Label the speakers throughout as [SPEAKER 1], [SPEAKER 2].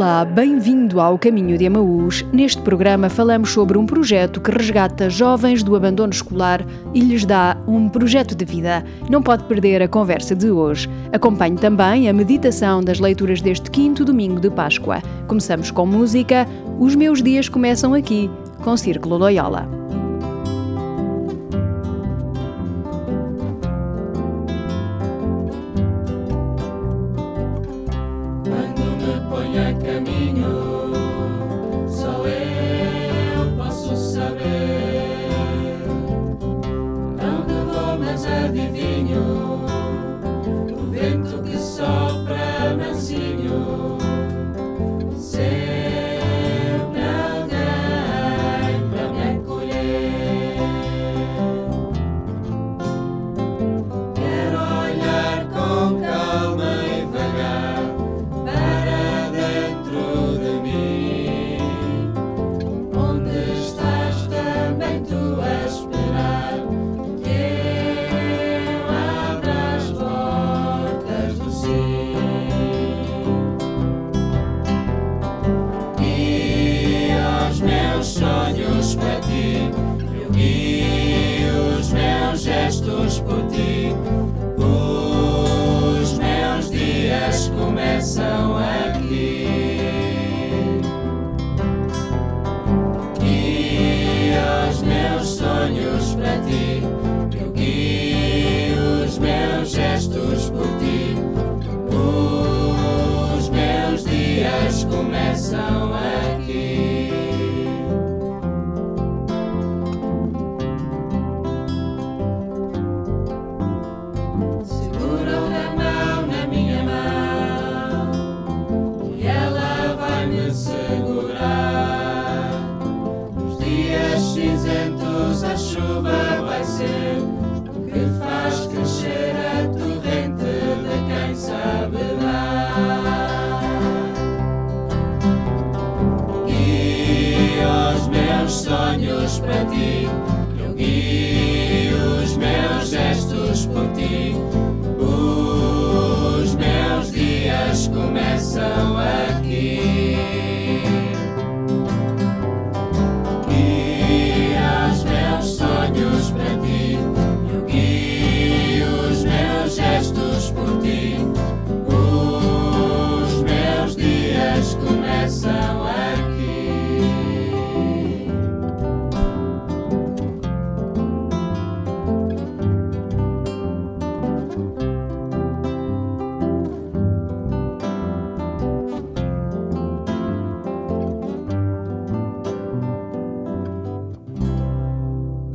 [SPEAKER 1] Olá, bem-vindo ao Caminho de Amaús. Neste programa falamos sobre um projeto que resgata jovens do abandono escolar e lhes dá um projeto de vida. Não pode perder a conversa de hoje. Acompanhe também a meditação das leituras deste quinto domingo de Páscoa. Começamos com música. Os meus dias começam aqui, com Círculo Loyola. meus sonhos para ti, eu guio os meus gestos por ti. Os meus dias começam aqui. Guia os meus sonhos para ti, eu guio os meus gestos por ti. Os meus dias começam aqui.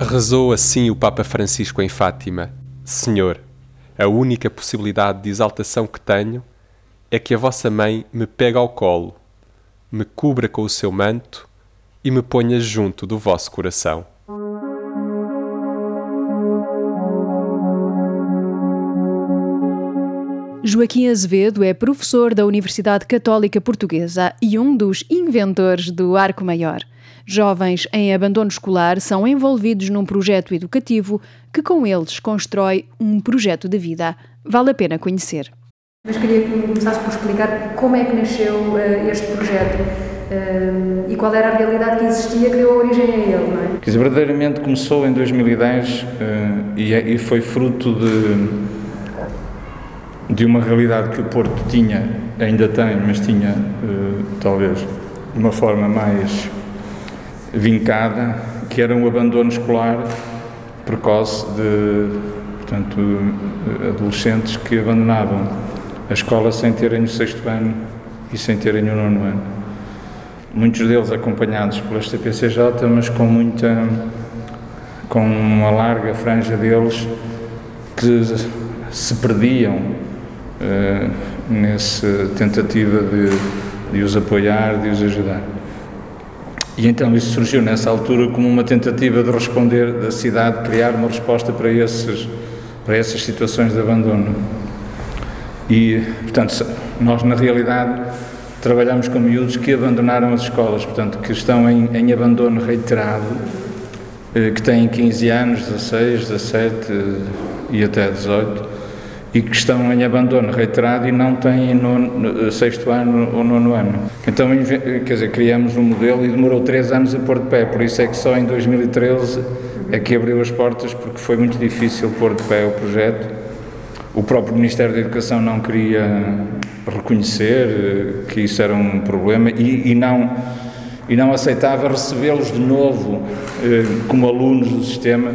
[SPEAKER 2] Rezou assim o Papa Francisco em Fátima: Senhor, a única possibilidade de exaltação que tenho é que a vossa mãe me pegue ao colo, me cubra com o seu manto e me ponha junto do vosso coração.
[SPEAKER 1] Joaquim Azevedo é professor da Universidade Católica Portuguesa e um dos inventores do Arco Maior. Jovens em abandono escolar são envolvidos num projeto educativo que, com eles, constrói um projeto de vida. Vale a pena conhecer.
[SPEAKER 3] Mas queria que começasse por explicar como é que nasceu uh, este projeto uh, e qual era a realidade que existia que deu origem a ele, não é?
[SPEAKER 4] Quer dizer, verdadeiramente começou em 2010 uh, e, é, e, foi fruto de, de uma realidade que o Porto tinha, ainda tem, mas tinha talvez de uma forma mais vincada, que era um abandono escolar precoce de portanto, adolescentes que abandonavam a escola sem terem o sexto ano e sem terem o nono ano. Muitos deles acompanhados pela STPCJ, mas com muita, com uma larga franja deles que se perdiam uh, nessa tentativa de, de os apoiar, de os ajudar. E então isso surgiu nessa altura como uma tentativa de responder da cidade, criar uma resposta para, esses, para essas situações de abandono. E, portanto, nós na realidade trabalhamos com miúdos que abandonaram as escolas, portanto, que estão em, em abandono reiterado, eh, que têm 15 anos, 16, 17 e até 18, e que estão em abandono reiterado e não têm no, sexto ano ou nono ano. Então, quer dizer, criamos um modelo e demorou três anos a pôr de pé, por isso é que só em 2013 é que abriu as portas, porque foi muito difícil pôr de pé o projeto. O próprio Ministério da Educação não queria reconhecer eh, que isso era um problema e, e não e não aceitava recebê-los de novo eh, como alunos do sistema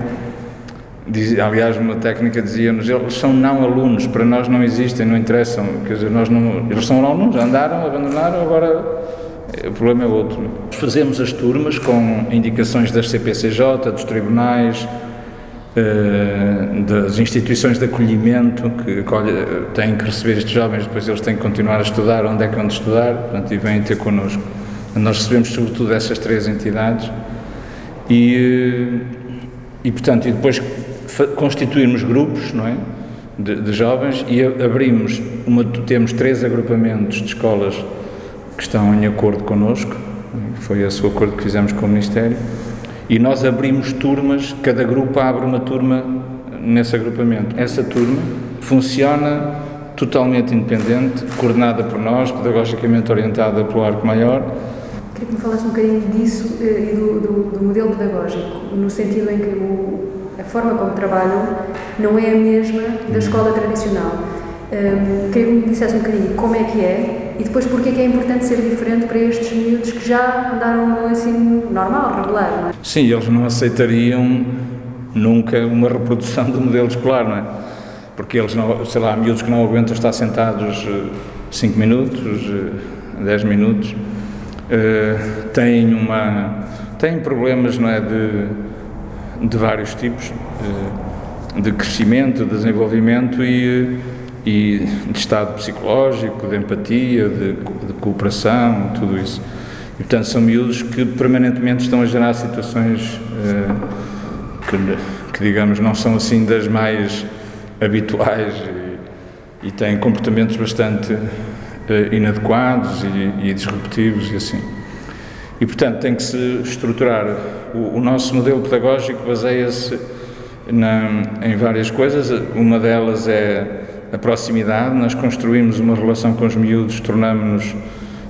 [SPEAKER 4] Diz, aliás, uma técnica dizia-nos, eles são não alunos, para nós não existem, não interessam, quer dizer, nós não, eles são alunos, andaram, abandonaram, agora eh, o problema é outro. Fazemos as turmas com indicações das CPCJ, dos tribunais, eh, das instituições de acolhimento que têm que receber estes jovens, depois eles têm que continuar a estudar, onde é que vão estudar, portanto, e vêm ter connosco. Nós recebemos sobretudo essas três entidades e, eh, e portanto, e depois constituirmos grupos, não é? De, de, jovens e abrimos, uma, temos três agrupamentos de escolas que estão em acordo connosco, foi esse o acordo que fizemos com o Ministério, e nós abrimos turmas, cada grupo abre uma turma nesse agrupamento. Essa turma funciona totalmente independente, coordenada por nós, pedagogicamente orientada pelo Arco Maior.
[SPEAKER 3] Queria que me falasse um bocadinho disso eh, e do, do, do modelo pedagógico, no sentido em que o a forma como trabalham não é a mesma da escola tradicional. Um, queria que me dissesse um bocadinho como é que é e depois porque é que é importante ser diferente para estes miúdos que já andaram no ensino normal, regular, não é?
[SPEAKER 4] Sim, eles não aceitariam nunca uma reprodução do modelo escolar, não é? Porque eles, não, sei lá, miúdos que não aguentam estar sentados 5 eh, minutos, 10 eh, minutos, uh, têm uma... têm problemas, não é, de de vários tipos, eh, de crescimento, de desenvolvimento e, e de estado psicológico, de empatia, de, de cooperação, tudo isso. E, portanto, são miúdos que permanentemente estão a gerar situações eh, que, que, digamos, não são assim das mais habituais e, e têm comportamentos bastante eh, inadequados e, e disruptivos e assim. E, portanto, tem que se estruturar. O, o nosso modelo pedagógico baseia-se em várias coisas. Uma delas é a proximidade. Nós construímos uma relação com os miúdos, tornamos-nos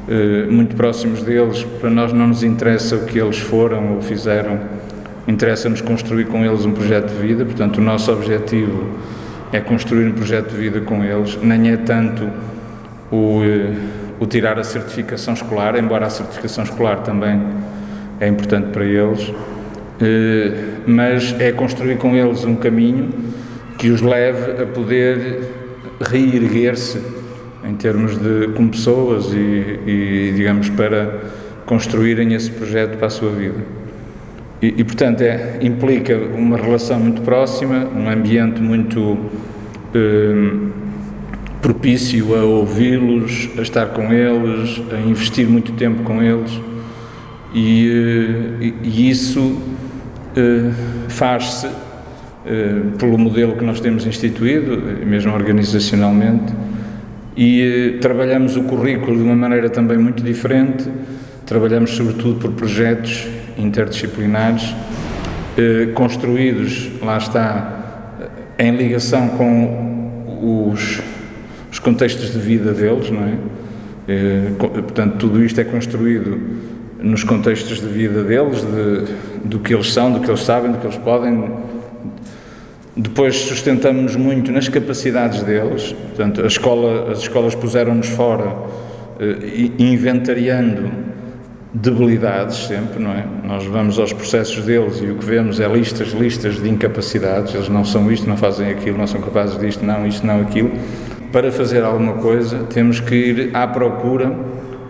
[SPEAKER 4] eh, muito próximos deles. Para nós não nos interessa o que eles foram ou fizeram, interessa-nos construir com eles um projeto de vida. Portanto, o nosso objetivo é construir um projeto de vida com eles. Nem é tanto o. Eh, o tirar a certificação escolar, embora a certificação escolar também é importante para eles, eh, mas é construir com eles um caminho que os leve a poder reerguer-se em termos de como pessoas e, e, digamos para construírem esse projeto para a sua vida. E, e portanto é, implica uma relação muito próxima, um ambiente muito eh, propício a ouvi-los, a estar com eles, a investir muito tempo com eles. E, eh, e isso uh, faz-se uh, pelo modelo que nós temos instituído, mesmo organizacionalmente, e trabalhamos o currículo de uma maneira também muito diferente, trabalhamos sobretudo por projetos interdisciplinares construídos, lá está, em ligação com os contextos de vida deles, não é? é? Portanto, tudo isto é construído nos contextos de vida deles, de, do que eles são, do que eles sabem, do que eles podem. Depois sustentamos-nos muito nas capacidades deles, portanto, a escola, as escolas puseram-nos fora, eh, inventariando debilidades sempre, não é? Nós vamos aos processos deles e o que vemos é listas, listas de incapacidades, eles não são isto, não fazem aquilo, não são capazes disto, não, isto, não, aquilo para fazer alguma coisa, temos que ir à procura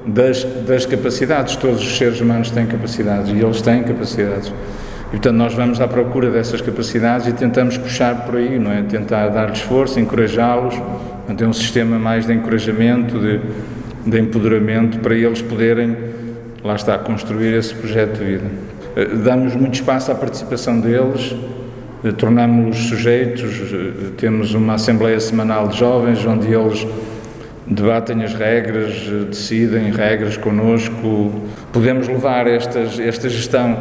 [SPEAKER 4] das, das capacidades. Todos os seres humanos têm capacidades e eles têm capacidades. E, portanto, nós vamos à procura dessas capacidades e tentamos puxar por aí, não é? Tentar dar-lhes força, encorajá-los. Tem um sistema mais de encorajamento, de, de empoderamento, para eles poderem, lá está, construir esse projeto de vida. Eh, damos muito espaço à participação deles, eh, tornamos-nos sujeitos, eh, temos uma Assembleia Semanal de Jovens, onde eles debatem as regras, eh, decidem regras connosco. Podemos levar estas, esta gestão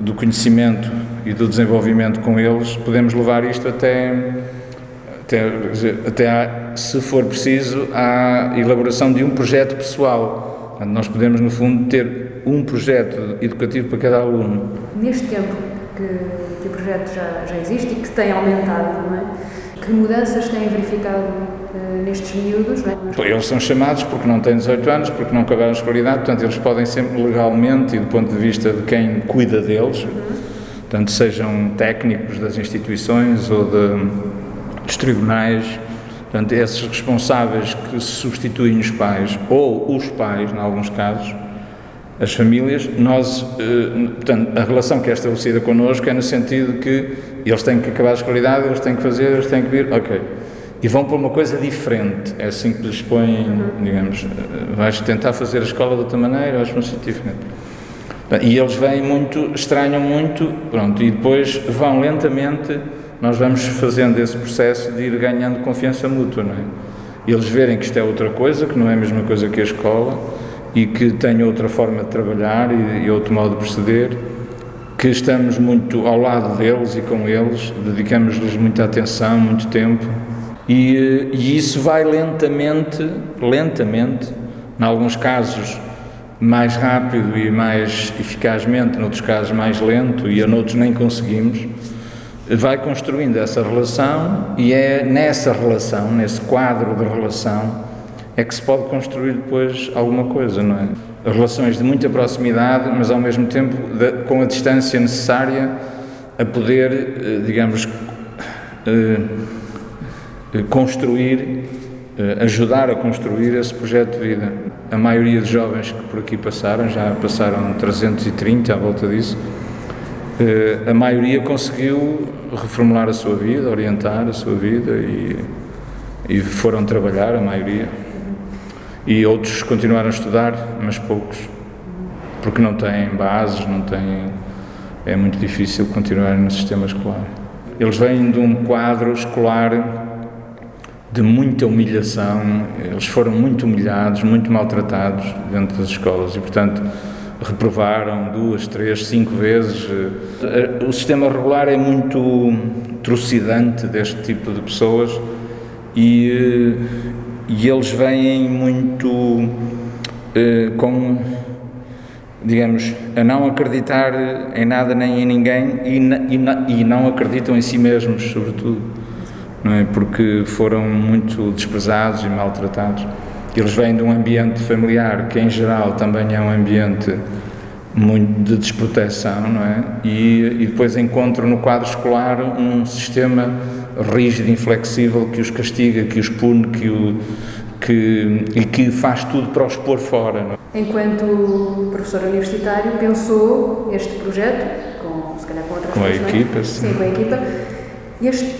[SPEAKER 4] do conhecimento e do desenvolvimento com eles, podemos levar isto até até, até há, se for preciso, a elaboração de um projeto pessoal. Nós podemos, no fundo, ter um projeto educativo para cada aluno.
[SPEAKER 3] Neste tempo que, que o projeto já, já existe e que tem aumentado, não é? que mudanças têm verificado uh, nestes miúdos? Não
[SPEAKER 4] é? Eles são chamados porque não têm 18 anos, porque não acabaram a escolaridade, portanto, eles podem sempre legalmente e do ponto de vista de quem cuida deles, uhum. portanto, sejam técnicos das instituições ou de, dos tribunais, portanto, esses responsáveis que substituem os pais ou os pais, em alguns casos, as famílias, nós, eh, portanto, a relação que é estabelecida connosco é no sentido que eles têm que acabar a escolaridade, eles têm que fazer, eles têm que vir, ok. E vão para uma coisa diferente, é assim que lhes põem, digamos, eh, vais tentar fazer a escola de outra maneira, vais para um sítio diferente. E eles vêm muito, estranham muito, pronto, e depois vão lentamente, nós vamos fazendo esse processo de ir ganhando confiança mútua, não é? Eles verem que isto é outra coisa, que não é a mesma coisa que a escola, e que tem outra forma de trabalhar e, e outro modo de proceder, que estamos muito ao lado deles e com eles, dedicamos-lhes muita atenção, muito tempo, e, e isso vai lentamente, lentamente, em alguns casos mais rápido e mais eficazmente, noutros casos mais lento e a noutros nem conseguimos, vai construindo essa relação e é nessa relação, nesse quadro de relação, é que se pode construir depois alguma coisa, não é? Relações de muita proximidade, mas ao mesmo tempo de, com a distância necessária a poder, eh, digamos, eh, eh, construir, ajudar a construir esse projeto de vida. A maioria dos jovens que por aqui passaram, já passaram 330 à volta disso, a maioria conseguiu reformular a sua vida, orientar a sua vida e, e foram trabalhar, a maioria e outros continuaram a estudar, mas poucos, porque não têm bases, não têm. É muito difícil continuar no sistema escolar. Eles vêm de um quadro escolar de muita humilhação, eles foram muito humilhados, muito maltratados dentro das escolas e, portanto, reprovaram duas, três, cinco vezes. O sistema regular é muito trucidante deste tipo de pessoas e, e eles vêm muito eh, com, digamos, a não acreditar em nada nem em ninguém e, e, e não acreditam em si mesmos, sobretudo, não é? Porque foram muito desprezados e maltratados. Eles vêm de um ambiente familiar que, em geral, também é um ambiente muito de desproteção, não é? E, e depois encontram no quadro escolar um sistema rígido, inflexível, que os castiga, que os pune, que o, que, e que faz tudo para os pôr fora. Não?
[SPEAKER 3] É? Enquanto professor universitário, pensou este projeto, com, se calhar com outras
[SPEAKER 4] Com a é? equipa,
[SPEAKER 3] é? sim. sim. com a equipa. Este,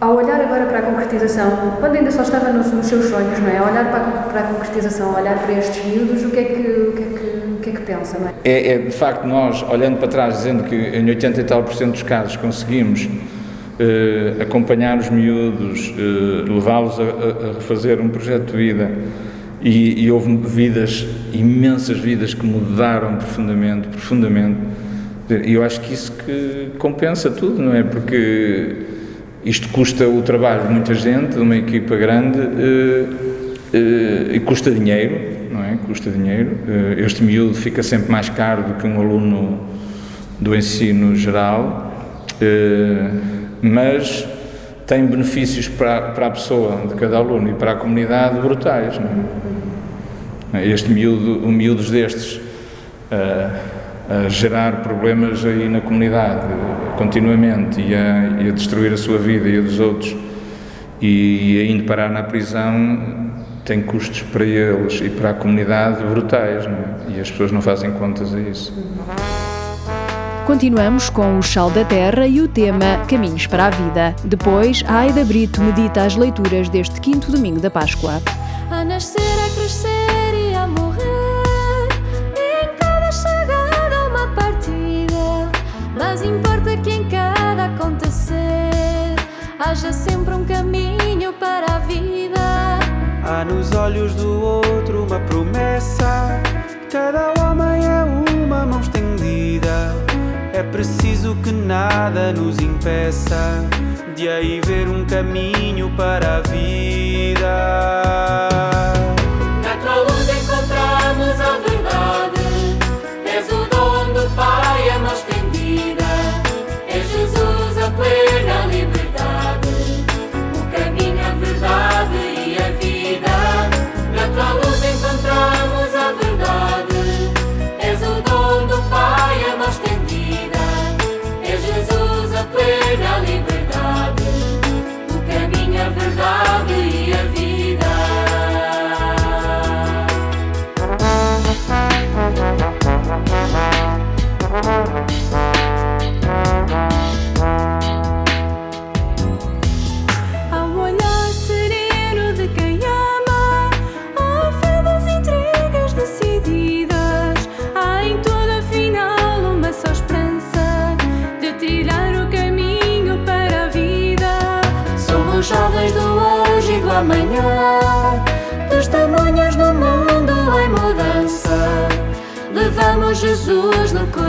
[SPEAKER 3] ao olhar agora para a concretização, quando ainda só estava nos, nos seus sonhos, não é? Ao olhar para a, para a concretização, a olhar para estes miúdos, o que é que, o que, é que, o que, é que pensa, não é?
[SPEAKER 4] é? É, de facto, nós, olhando para trás, dizendo que em 80 e tal por cento dos casos conseguimos eh, acompanhar os miúdos, eh, levá-los a, a, refazer um projeto de vida e, e, houve vidas, imensas vidas que mudaram profundamente, profundamente. E eu acho que isso que compensa tudo, não é? Porque isto custa o trabalho de muita gente, de uma equipa grande, eh, eh, e custa dinheiro, não é? Custa dinheiro. Eh, este miúdo fica sempre mais caro do que um aluno do ensino geral mas tem benefícios para, para a pessoa de cada aluno e para a comunidade brutais. Não é? Este miúdo, o miúdos destes a, a, gerar problemas aí na comunidade continuamente e a, e a, destruir a sua vida e a dos outros e, e a indo parar na prisão tem custos para eles e para a comunidade brutais é? e as pessoas não fazem contas a isso.
[SPEAKER 1] Continuamos com o Chal da Terra e o tema Caminhos para a Vida. Depois, a Aida Brito medita as leituras deste quinto domingo da Páscoa.
[SPEAKER 5] A nascer, a crescer e a morrer, e em cada chegada uma partida. Mas importa que em cada acontecer haja sempre um caminho para a vida.
[SPEAKER 6] Há nos olhos do outro uma promessa. Cada homem é uma mão estendida
[SPEAKER 7] É preciso que nada nos impeça de aí ver um caminho para a vida.
[SPEAKER 1] Na tua luz encontramos a verdade.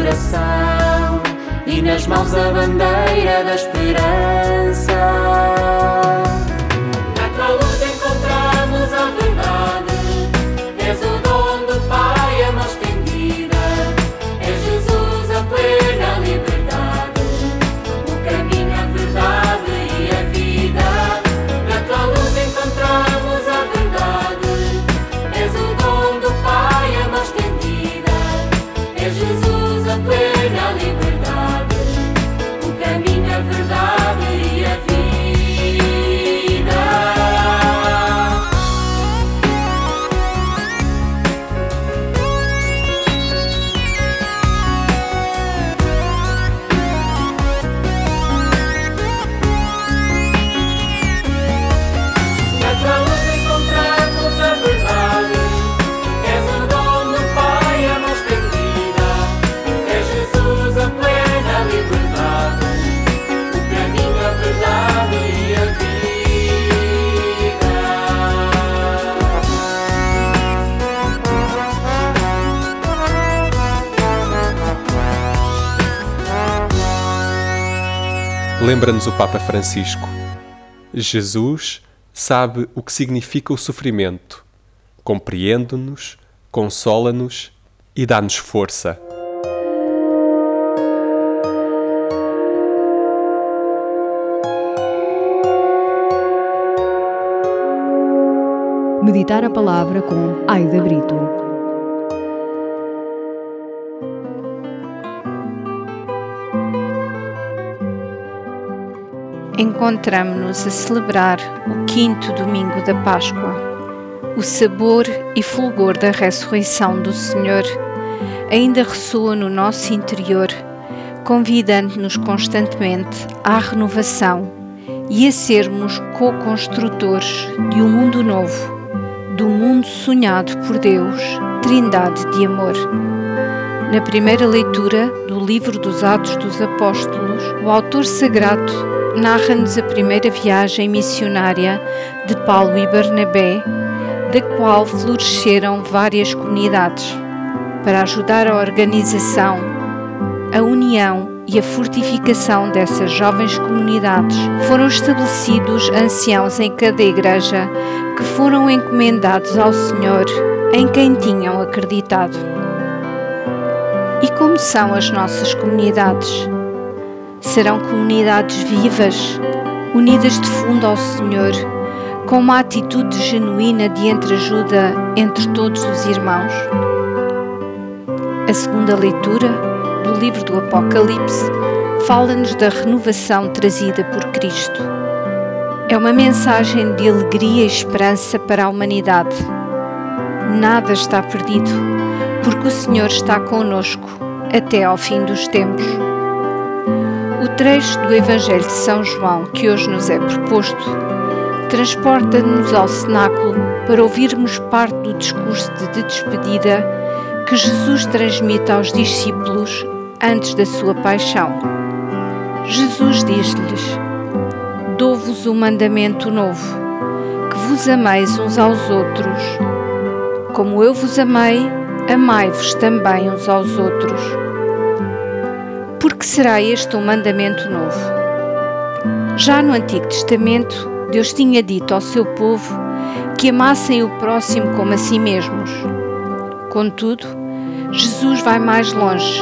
[SPEAKER 1] Coração e nas mãos a bandeira da esperança.
[SPEAKER 2] Lembra-nos o Papa Francisco. Jesus sabe o que significa o sofrimento, compreende-nos, consola-nos e dá-nos força.
[SPEAKER 3] Meditar a palavra com Aida Brito.
[SPEAKER 8] Encontramos-nos a celebrar o quinto domingo da Páscoa. O sabor e fulgor da ressurreição do Senhor ainda ressoa no nosso interior, convidando-nos constantemente à renovação e a sermos co-construtores de um mundo novo, do mundo sonhado por Deus, Trindade de amor. Na primeira leitura do livro dos Atos dos Apóstolos, o autor sagrado narra-nos a primeira viagem missionária de Paulo e Barnabé, da qual floresceram várias comunidades. Para ajudar a organização, a união e a fortificação dessas jovens comunidades, foram estabelecidos anciãos em cada igreja que foram encomendados ao Senhor em quem tinham acreditado. E como são as nossas comunidades? Serão comunidades vivas, unidas de fundo ao Senhor, com uma atitude genuína de entreajuda entre todos os irmãos. A segunda leitura do livro do Apocalipse fala-nos da renovação trazida por Cristo. É uma mensagem de alegria e esperança para a humanidade. Nada está perdido, porque o Senhor está conosco até ao fim dos tempos. O trecho do Evangelho de São João que hoje nos é proposto transporta-nos ao cenáculo para ouvirmos parte do discurso de despedida que Jesus transmite aos discípulos antes da sua paixão. Jesus diz-lhes: Dou-vos um mandamento novo, que vos ameis uns aos outros. Como eu vos amei, amai-vos também uns aos outros. Porque será este um mandamento novo? Já no Antigo Testamento, Deus tinha dito ao seu povo que amassem o próximo como a si mesmos. Contudo, Jesus vai mais longe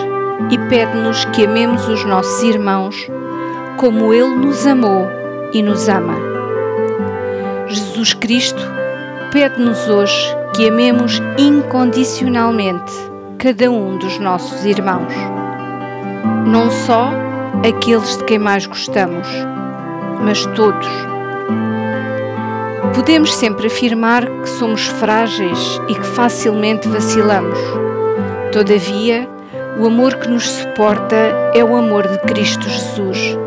[SPEAKER 8] e pede-nos que amemos os nossos irmãos como Ele nos amou e nos ama. Jesus Cristo pede-nos hoje que amemos incondicionalmente cada um dos nossos irmãos. Não só aqueles de quem mais gostamos, mas todos. Podemos sempre afirmar que somos frágeis e que facilmente vacilamos. Todavia, o amor que nos suporta é o amor de Cristo Jesus,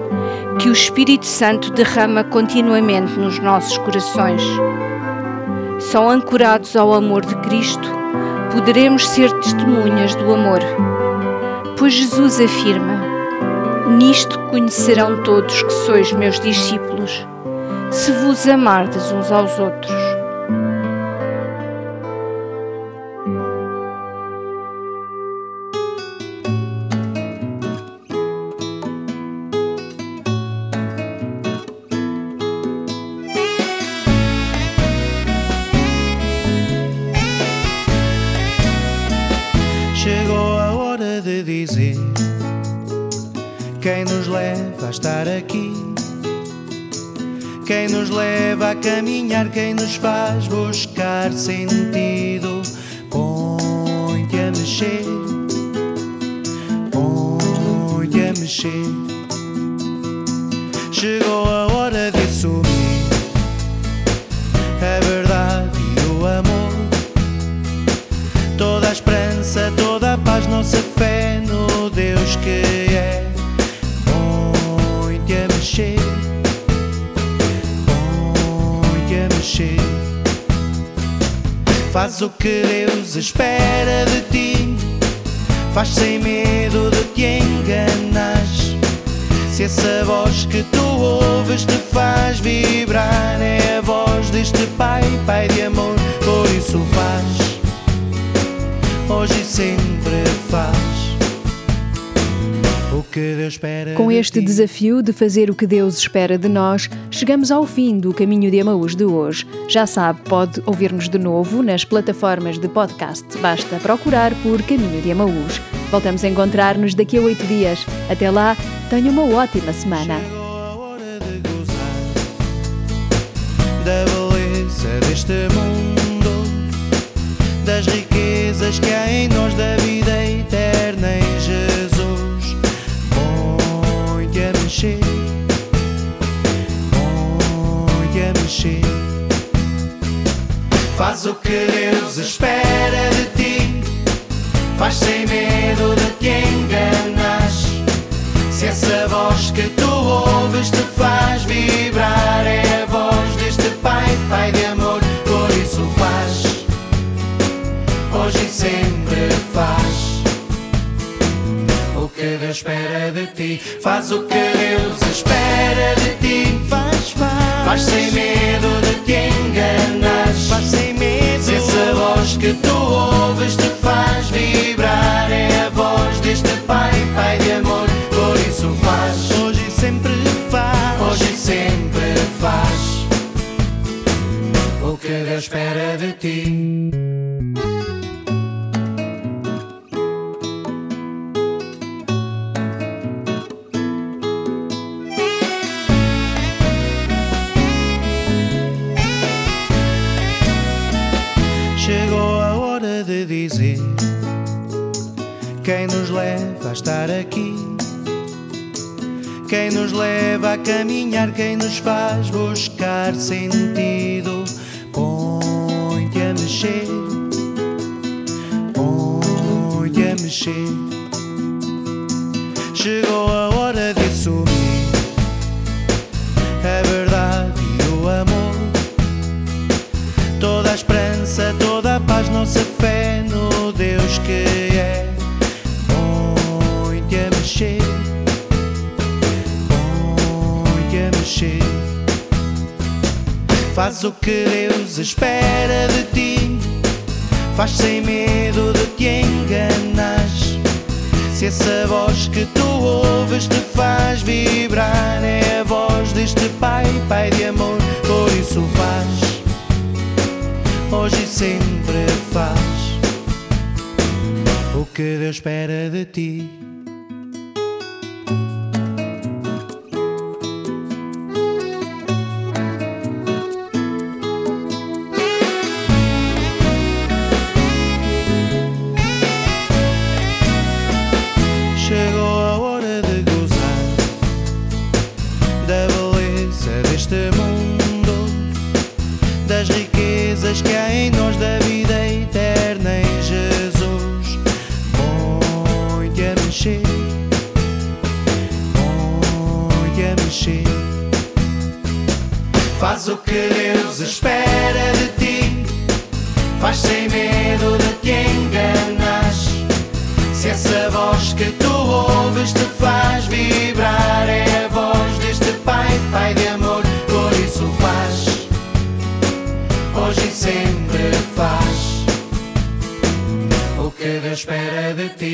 [SPEAKER 8] que o Espírito Santo derrama continuamente nos nossos corações. Só ancorados ao amor de Cristo poderemos ser testemunhas do amor. Pois Jesus afirma: Nisto conhecerão todos que sois meus discípulos, se vos amardes uns aos outros.
[SPEAKER 6] Chegou a hora de assumir a verdade e o amor toda a esperança, toda a paz, nossa fé no Deus que é. Põe-te a mexer, põe-te a mexer. Faz o que Deus espera de ti, faz sem medo de te enganares. Se essa voz que tu ouves te faz vibrar, é a voz deste Pai, Pai de amor, por isso faz hoje e sempre faz o que Deus espera.
[SPEAKER 1] Com este desafio de fazer o que Deus espera de nós, chegamos ao fim do Caminho de Emaús de hoje. Já sabe, pode ouvir-nos de novo nas plataformas de podcast. Basta procurar por Caminho de Emaús. Voltamos a encontrar-nos daqui a oito dias. Até lá, tenha uma ótima semana.
[SPEAKER 6] Da beleza deste mundo, das riquezas que há em nós, da vida eterna em Jesus. Põe-te a mexer, põe-te a mexer. Faz o que Deus espera de ti, faz sem medo de te enganares. Essa voz que tu ouves te faz vibrar, é a voz deste Pai, Pai de amor, por isso faz, hoje e sempre faz. O que Deus espera de ti, faz o que Deus espera de ti, faz, faz, faz sem medo de te enganares, faz sem medo. Se essa voz que tu ouves te faz vibrar, é a voz deste Pai, Pai de amor, sempre faz. O que Deus espera de ti. Quem nos leva a caminhar, quem nos faz buscar sentido. Põe-te a mexer, põe-te a mexer. Chegou a hora de assumir a verdade e o amor toda a esperança, toda a paz, nossa fé no Deus que Faz o que Deus espera de ti, faz sem medo de te enganares. Se essa voz que tu ouves te faz vibrar, é a voz deste Pai, Pai de amor, por isso faz, hoje e sempre faz o que Deus espera de ti.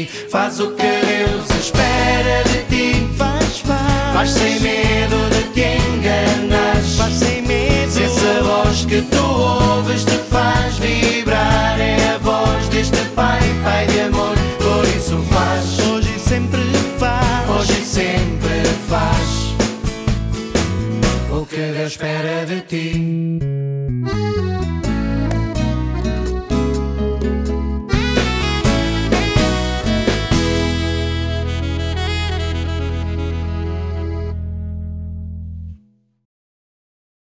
[SPEAKER 6] Ti, faz o que Deus espera de ti, faz, faz, faz sem medo de te enganas, faz sem medo. Se essa voz que tu ouves te faz vibrar, é a voz deste Pai, Pai de amor, por isso faz, hoje e sempre faz, hoje e sempre faz. O que Deus espera de ti.